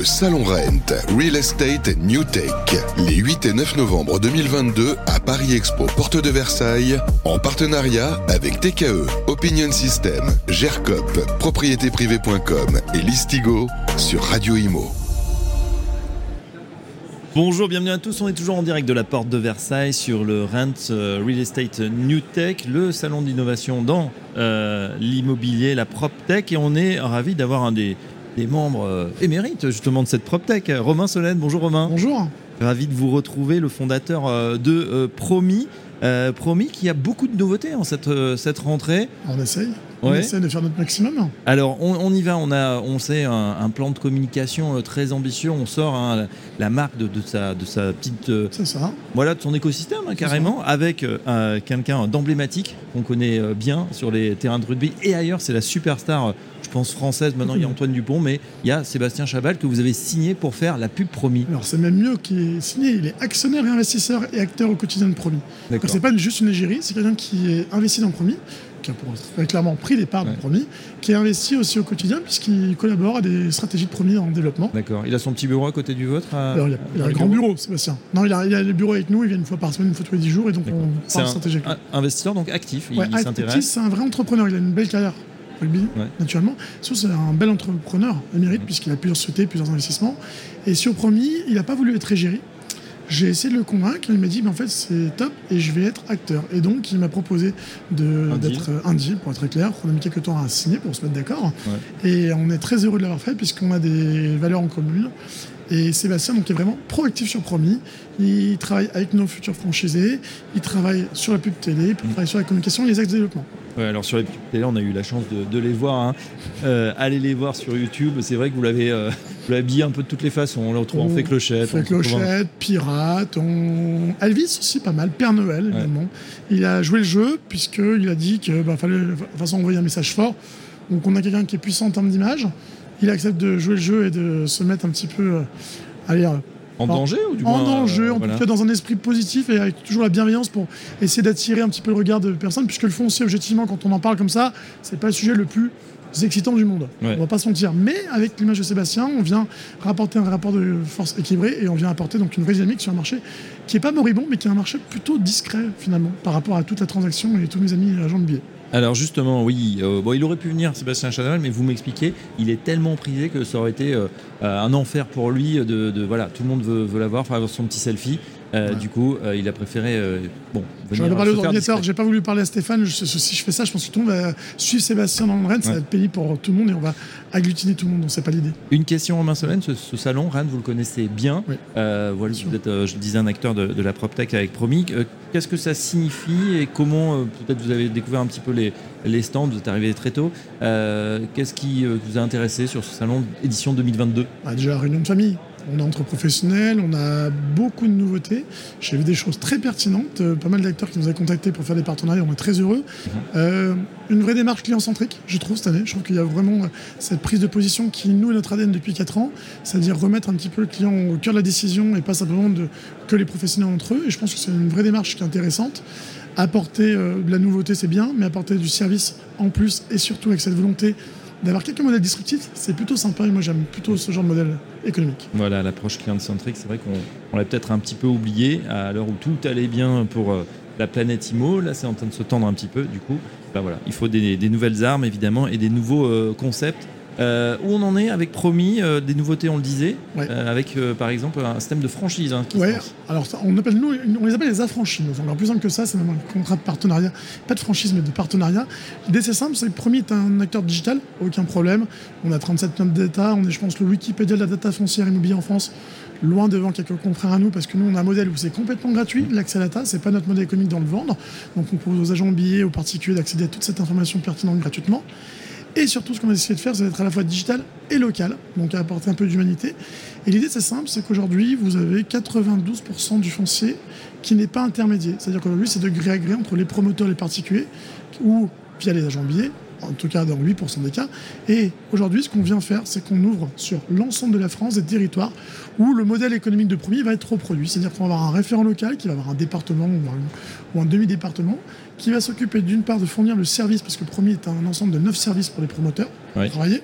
le Salon Rent, Real Estate New Tech, les 8 et 9 novembre 2022 à Paris Expo, porte de Versailles, en partenariat avec TKE, Opinion System, GERCOP, propriétéprivée.com et Listigo sur Radio Imo. Bonjour, bienvenue à tous. On est toujours en direct de la porte de Versailles sur le Rent euh, Real Estate New Tech, le salon d'innovation dans euh, l'immobilier, la PropTech. Et on est ravi d'avoir un des, des membres euh, émérites justement de cette PropTech, Romain Solène. Bonjour Romain. Bonjour. Ravi de vous retrouver, le fondateur euh, de euh, Promis. Euh, Promis qui a beaucoup de nouveautés en cette, euh, cette rentrée. On essaye. On Ouais. essaie de faire notre maximum. Alors, on, on y va. On a, on sait, un, un plan de communication euh, très ambitieux. On sort hein, la, la marque de, de sa, de sa petite, euh, C'est ça. voilà, de son écosystème hein, carrément, avec euh, un- quelqu'un d'emblématique qu'on connaît euh, bien sur les terrains de rugby et ailleurs. C'est la superstar, je pense française. Maintenant, il y a Antoine Dupont, mais il y a Sébastien Chabal que vous avez signé pour faire la pub Promis. Alors c'est même mieux qu'il est signé. Il est actionnaire et investisseur et acteur au quotidien de Promis. Donc c'est pas juste une égérie, c'est quelqu'un qui est investi dans Promis, qui a pour- clairement pris des parts Ouais. dans Promis, qui est investi aussi au quotidien puisqu'il collabore à des stratégies de Promis en développement. D'accord. Il a son petit bureau à côté du vôtre. à- Alors il a, il un grand bureau, Sébastien. Non, il a, il a le bureau avec nous, il vient une fois par semaine, une fois tous les 10 jours, et donc on parle stratégie un investisseur donc actif. Il, Ouais, il s'intéresse. c'est un vrai entrepreneur, il a une belle carrière rugby, Ouais. naturellement. Surtout, c'est un bel entrepreneur, émérite, puisqu'il a plusieurs sociétés, plusieurs investissements. Et sur Promis, il n'a pas voulu être égérie. J'ai essayé de le convaincre, il m'a dit, mais en fait, c'est top, et je vais être acteur. Et donc, il m'a proposé Un d'être euh, un deal, pour être très clair. On a mis quelques temps à signer pour se mettre d'accord. Et on est très heureux de l'avoir fait, puisqu'on a des valeurs en commun. Et Sébastien, donc, est vraiment proactif sur Promis. Il travaille avec nos futurs franchisés, il travaille sur la pub télé, il travaille sur la communication et les axes de développement. Ouais, alors sur les pubs télé, on a eu la chance de, de les voir. hein. Euh, allez les voir sur YouTube. C'est vrai que vous l'avez, euh, vous l'avez habillé un peu de toutes les façons. On le retrouve en On fait clochette. Fait on le en- Clochette, Pirate, on... Elvis aussi pas mal, Père Noël évidemment. Il a joué le jeu puisqu'il a dit que bah, fallait de toute façon envoyer un message fort. Donc on a quelqu'un qui est puissant en termes d'image. Il accepte de jouer le jeu et de se mettre un petit peu euh, allez, euh, En danger ou du en moins, danger, euh, en voilà. tout cas dans un esprit positif et avec toujours la bienveillance pour essayer d'attirer un petit peu le regard de personnes, puisque le foncier, objectivement, quand on en parle comme ça, c'est pas le sujet le plus excitant du monde. Ouais. On va pas se mentir. Mais avec l'image de Sébastien, on vient rapporter un rapport de force équilibré et on vient apporter donc une vraie dynamique sur un marché qui est pas moribond, mais qui est un marché plutôt discret finalement par rapport à toute la transaction et tous mes amis agents de billets. Alors justement, oui, euh, bon, il aurait pu venir Sébastien Chadal, mais vous m'expliquez, il est tellement prisé que ça aurait été euh, euh, un enfer pour lui de, de- voilà, tout le monde veut, veut l'avoir, faire son petit selfie. Euh, Ouais. Du coup, euh, il a préféré euh, bon. Je vais parler aux ordinateurs, j'ai pas voulu parler à Stéphane. Je- si je fais ça, je pense que tout le monde va suivre Sébastien dans le Rennes, ça Ouais. va être pénible pour tout le monde et on va agglutiner tout le monde, donc c'est pas l'idée. Une question Romain Solène, ce, ce salon, Rennes, vous le connaissez bien. Oui. Voilà, vous êtes, je disais, un acteur de, de la PropTech avec Promi. Euh, Qu'est-ce que ça signifie et comment, peut-être vous avez découvert un petit peu les, les stands, vous êtes arrivé très tôt. Qu'est-ce qui vous a intéressé sur ce salon édition 2022 Bah, déjà, réunion de famille. On est entre professionnels, on a beaucoup de nouveautés. J'ai vu des choses très pertinentes, euh, pas mal d'acteurs qui nous ont contactés pour faire des partenariats, on est très heureux. Euh, une vraie démarche client-centrique, je trouve, cette année. Je trouve qu'il y a vraiment euh, cette prise de position qui nous est notre ADN depuis 4 ans, c'est-à-dire remettre un petit peu le client au cœur de la décision et pas simplement de, que les professionnels entre eux. Et je pense que c'est une vraie démarche qui est intéressante. Apporter euh, de la nouveauté, c'est bien, mais apporter du service en plus et surtout avec cette volonté d'avoir quelques modèles disruptifs, c'est plutôt sympa et moi j'aime plutôt ce genre de modèle économique. Voilà, l'approche client-centrique, c'est vrai qu'on on l'a peut-être un petit peu oublié à l'heure où tout allait bien pour euh, la planète IMO. Là, c'est en train de se tendre un petit peu. Du coup, bah il faut des, des nouvelles armes, évidemment, et des nouveaux euh, concepts. Euh, où on en est avec Promis, euh, des nouveautés, on le disait, Ouais. euh, avec par exemple un système de franchise. hein, qui Ouais, alors ça, on, appelle, nous, on les appelle les affranchis. C'est encore plus simple que ça, c'est même un contrat de partenariat. Pas de franchise, mais de partenariat. L'idée, c'est simple, c'est que Promis est un acteur digital, aucun problème. On a 37 millions de data, on est, je pense, le Wikipédia de la data foncière immobilière en France, loin devant quelques confrères à nous, parce que nous, on a un modèle où c'est complètement gratuit, l'accès à la data, c'est pas notre modèle économique dans le vendre. Donc, on propose aux agents immobiliers, aux particuliers d'accéder à toute cette information pertinente gratuitement. Et surtout, ce qu'on a essayé de faire, c'est d'être à la fois digital et local, donc à apporter un peu d'humanité. Et l'idée, c'est simple, c'est qu'aujourd'hui, vous avez 92% du foncier qui n'est pas intermédiaire. C'est-à-dire qu'aujourd'hui, c'est de gré à gré entre les promoteurs et les particuliers, ou via les agents billets, en tout cas dans 8% des cas. Et aujourd'hui, ce qu'on vient faire, c'est qu'on ouvre sur l'ensemble de la France des territoires où le modèle économique de premier va être reproduit. C'est-à-dire qu'on va avoir un référent local qui va avoir un département ou un, demi-département qui va s'occuper d'une part de fournir le service, parce que premier est un ensemble de 9 services pour les promoteurs Oui. pour travailler,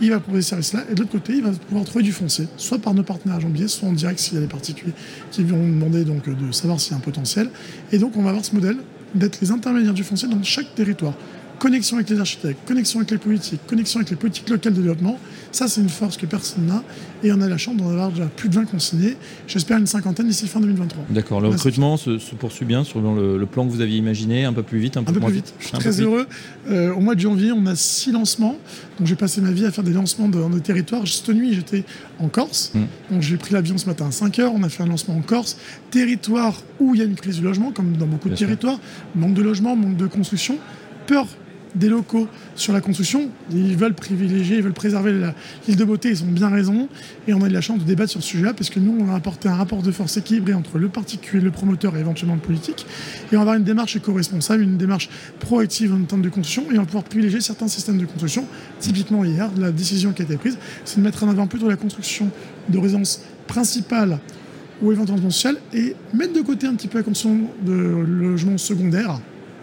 il va proposer ce service-là, et de l'autre côté, il va pouvoir trouver du foncier, soit par nos partenaires agents biais, soit en direct s'il y a des particuliers qui vont demander donc, de savoir s'il y a un potentiel. Et donc, on va avoir ce modèle d'être les intermédiaires du foncier dans chaque territoire connexion avec les architectes, connexion avec les politiques, connexion avec les politiques locales de développement. Ça, c'est une force que personne n'a. Et on a la chance d'en avoir déjà plus de 20 consignés. J'espère une cinquantaine d'ici fin 2023. D'accord. Le recrutement se, poursuit bien selon le, plan que vous aviez imaginé, un peu plus vite, un peu, plus vite. Je suis très heureux. Euh, au mois de janvier, on a six lancements. Donc, j'ai passé ma vie à faire des lancements dans nos territoires. Cette nuit, j'étais en Corse. Hmm. Donc, j'ai pris l'avion ce matin à 5 h On a fait un lancement en Corse. Territoire où il y a une crise du logement, comme dans beaucoup de territoires. Manque de logement, manque de construction. Peur des locaux sur la construction. Ils veulent privilégier, ils veulent préserver l'île de beauté, ils ont bien raison. Et on a eu la chance de débattre sur ce sujet-là, parce que nous, on a apporté un rapport de force équilibré entre le particulier, le promoteur et éventuellement le politique. Et on va avoir une démarche éco-responsable, une démarche proactive en termes de construction, et on va pouvoir privilégier certains systèmes de construction. Typiquement, hier, la décision qui a été prise, c'est de mettre en avant plutôt la construction de résidence principale ou éventuellement sociale, et mettre de côté un petit peu la construction de logements secondaires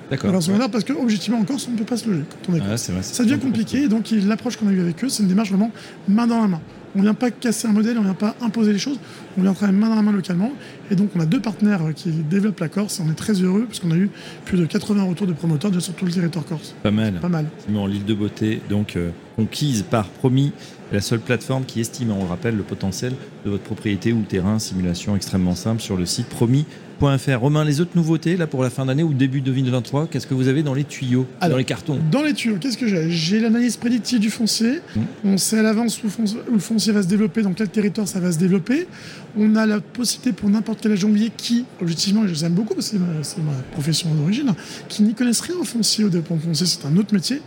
D'accord. parce que objectivement encore, on ne peut pas se loger quand on est, ah, Ça devient compliqué. Donc l'approche qu'on a eue avec eux, c'est une démarche vraiment main dans la main. On ne vient pas casser un modèle, on ne vient pas imposer les choses, on vient travailler main dans la main localement. Et donc on a deux partenaires qui développent la Corse et on est très heureux parce qu'on a eu plus de 80 retours de promoteurs de sur tout le territoire corse. Pas mal. Pas mal. L'île de beauté, donc euh, conquise par Promis, la seule plateforme qui estime, on le rappelle, le potentiel de votre propriété ou terrain, simulation extrêmement simple sur le site Promis Romain, les autres nouveautés là pour la fin d'année ou début 2023, qu'est-ce que vous avez dans les tuyaux, dans les cartons Dans les tuyaux, qu'est-ce que j'ai? J'ai l'analyse prédictive du foncier. Mmh. On sait à l'avance où, le foncier va se développer, dans quel territoire ça va se développer. On a la possibilité pour n'importe quel agent qui, objectivement, je les aime beaucoup c'est ma, profession d'origine, qui n'y connaissent rien au foncier, au développement foncier, c'est un autre métier,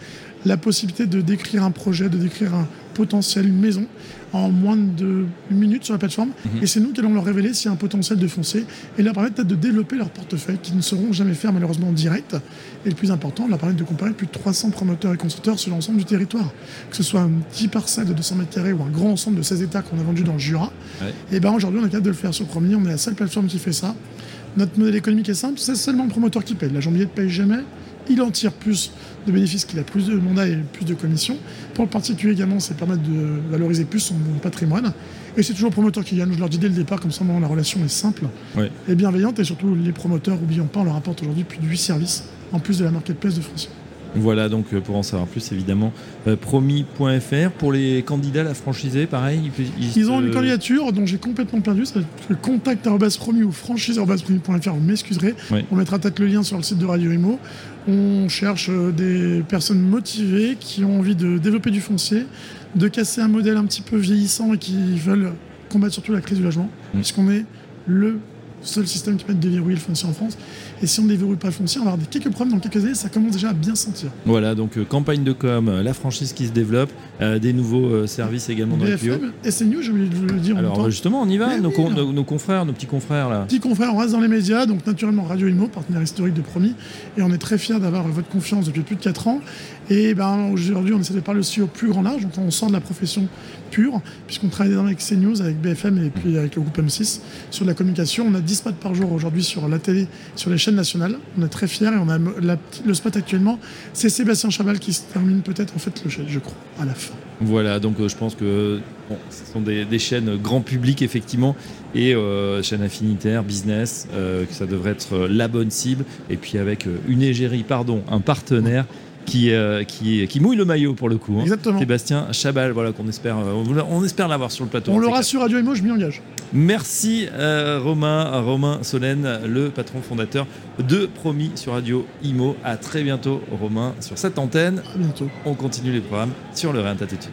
la possibilité de décrire un projet, de décrire un potentiel, une maison, en moins de minutes sur la plateforme. Mhm. Et c'est nous qui allons leur révéler s'il y a un potentiel de foncer et leur permettre peut-être de développer leur portefeuille, qui ne seront jamais faire malheureusement en direct. Et le plus important, leur permettre de comparer plus de 300 promoteurs et constructeurs sur l'ensemble du territoire. Que ce soit un petit parcelle de 200 mètres carrés ou un grand ensemble de 16 états qu'on a vendu dans le Jura. Et ben aujourd'hui, on est capable de le faire sur Premier. On est la seule plateforme qui fait ça. Notre modèle économique est simple, c'est seulement le promoteur qui paye. L'agent billet ne paye jamais il en tire plus de bénéfices qu'il a plus de mandats et plus de commissions. Pour le particulier également, ça permet de valoriser plus son patrimoine. Et c'est toujours le promoteur qui gagne. Je leur dis dès le départ, comme ça, la relation est simple et bienveillante. Et surtout, les promoteurs, n'oublions pas, on leur apporte aujourd'hui plus de 8 services, en plus de la marketplace de France. Voilà, donc euh, pour en savoir plus, évidemment, euh, promis.fr. Pour les candidats, la franchisée, pareil Ils, ont une candidature dont j'ai complètement perdu. C'est le contact promis ou franchise.promis.fr. Vous m'excuserez. On mettra peut-être le lien sur le site de Radio Imo. On cherche euh, des personnes motivées qui ont envie de développer du foncier, de casser un modèle un petit peu vieillissant et qui veulent combattre surtout la crise du logement, mm. puisqu'on est le seul système qui permet de déverrouiller le foncier en France. Et si on ne déverrouille pas le foncier, on va avoir quelques problèmes dans quelques années, ça commence déjà à bien sentir. Voilà, donc euh, campagne de com, euh, la franchise qui se développe, euh, des nouveaux services également dans BFM, les SNU, je voulais le dire. Alors justement, on y va, nos, confrères, nos petits confrères là. Petits confrères, on reste dans les médias, donc naturellement Radio Imo, partenaire historique de Promis, et on est très fiers d'avoir votre confiance depuis plus de 4 ans. Et ben, aujourd'hui, on essaie de parler aussi au plus grand large, donc on sort de la profession pure, puisqu'on travaille avec CNews, avec BFM et puis avec le groupe M6 sur la communication. On a 10 spots par jour aujourd'hui sur la télé, sur les chaînes nationales. On est très fiers et on a le spot actuellement, c'est Sébastien Chabal qui se termine peut-être en fait le chef, je crois, à la fin. Voilà, donc euh, je pense que ce sont des, chaînes grand public effectivement et euh, chaînes business, euh, que ça devrait être la bonne cible. Et puis avec une égérie, pardon, un partenaire qui, euh, qui, qui, mouille le maillot pour le coup. Hein. Exactement. Sébastien Chabal, voilà, qu'on espère, euh, on espère l'avoir sur le plateau. On le rassure, Radio Imo, je m'y engage. Merci euh, Romain, Romain Solène, le patron fondateur de Promis sur Radio Imo. À très bientôt Romain sur cette antenne. À bientôt. On continue les programmes sur le Attitude.